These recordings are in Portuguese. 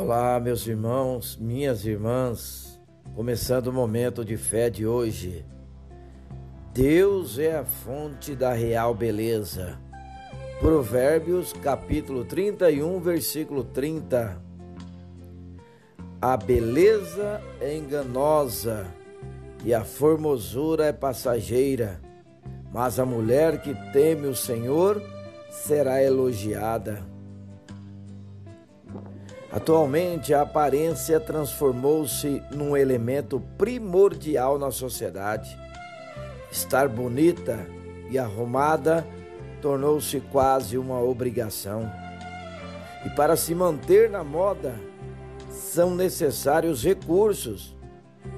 Olá, meus irmãos, minhas irmãs, começando o momento de fé de hoje. Deus é a fonte da real beleza. Provérbios, capítulo 31, versículo 30. A beleza é enganosa e a formosura é passageira, mas a mulher que teme o Senhor será elogiada. Atualmente, a aparência transformou-se num elemento primordial na sociedade. Estar bonita e arrumada tornou-se quase uma obrigação. E para se manter na moda, são necessários recursos,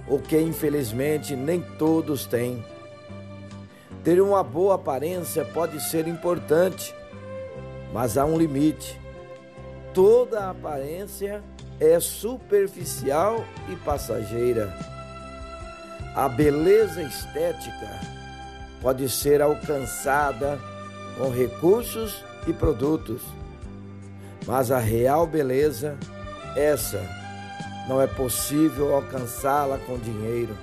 o que infelizmente nem todos têm. Ter uma boa aparência pode ser importante, mas há um limite toda aparência é superficial e passageira. A beleza estética pode ser alcançada com recursos e produtos, mas a real beleza, essa, não é possível alcançá-la com dinheiro.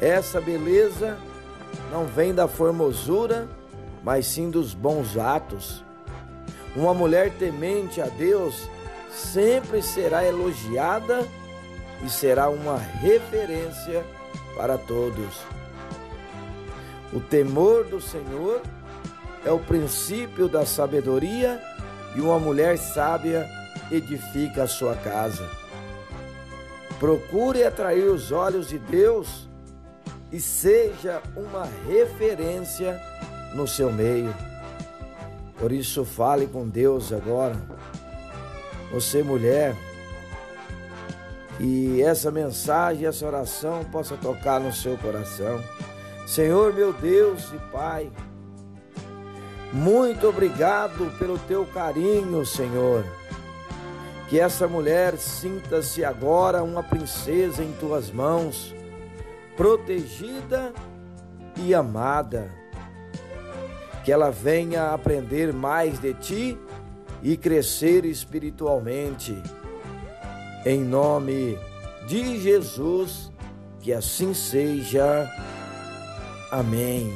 Essa beleza não vem da formosura, mas sim dos bons atos uma mulher temente a Deus sempre será elogiada e será uma referência para todos. O temor do Senhor é o princípio da sabedoria e uma mulher sábia edifica a sua casa. Procure atrair os olhos de Deus e seja uma referência no seu meio. Por isso, fale com Deus agora. Você, mulher, que essa mensagem, essa oração possa tocar no seu coração. Senhor, meu Deus e Pai, muito obrigado pelo teu carinho, Senhor. Que essa mulher sinta-se agora uma princesa em tuas mãos, protegida e amada que ela venha aprender mais de ti e crescer espiritualmente. Em nome de Jesus, que assim seja. Amém.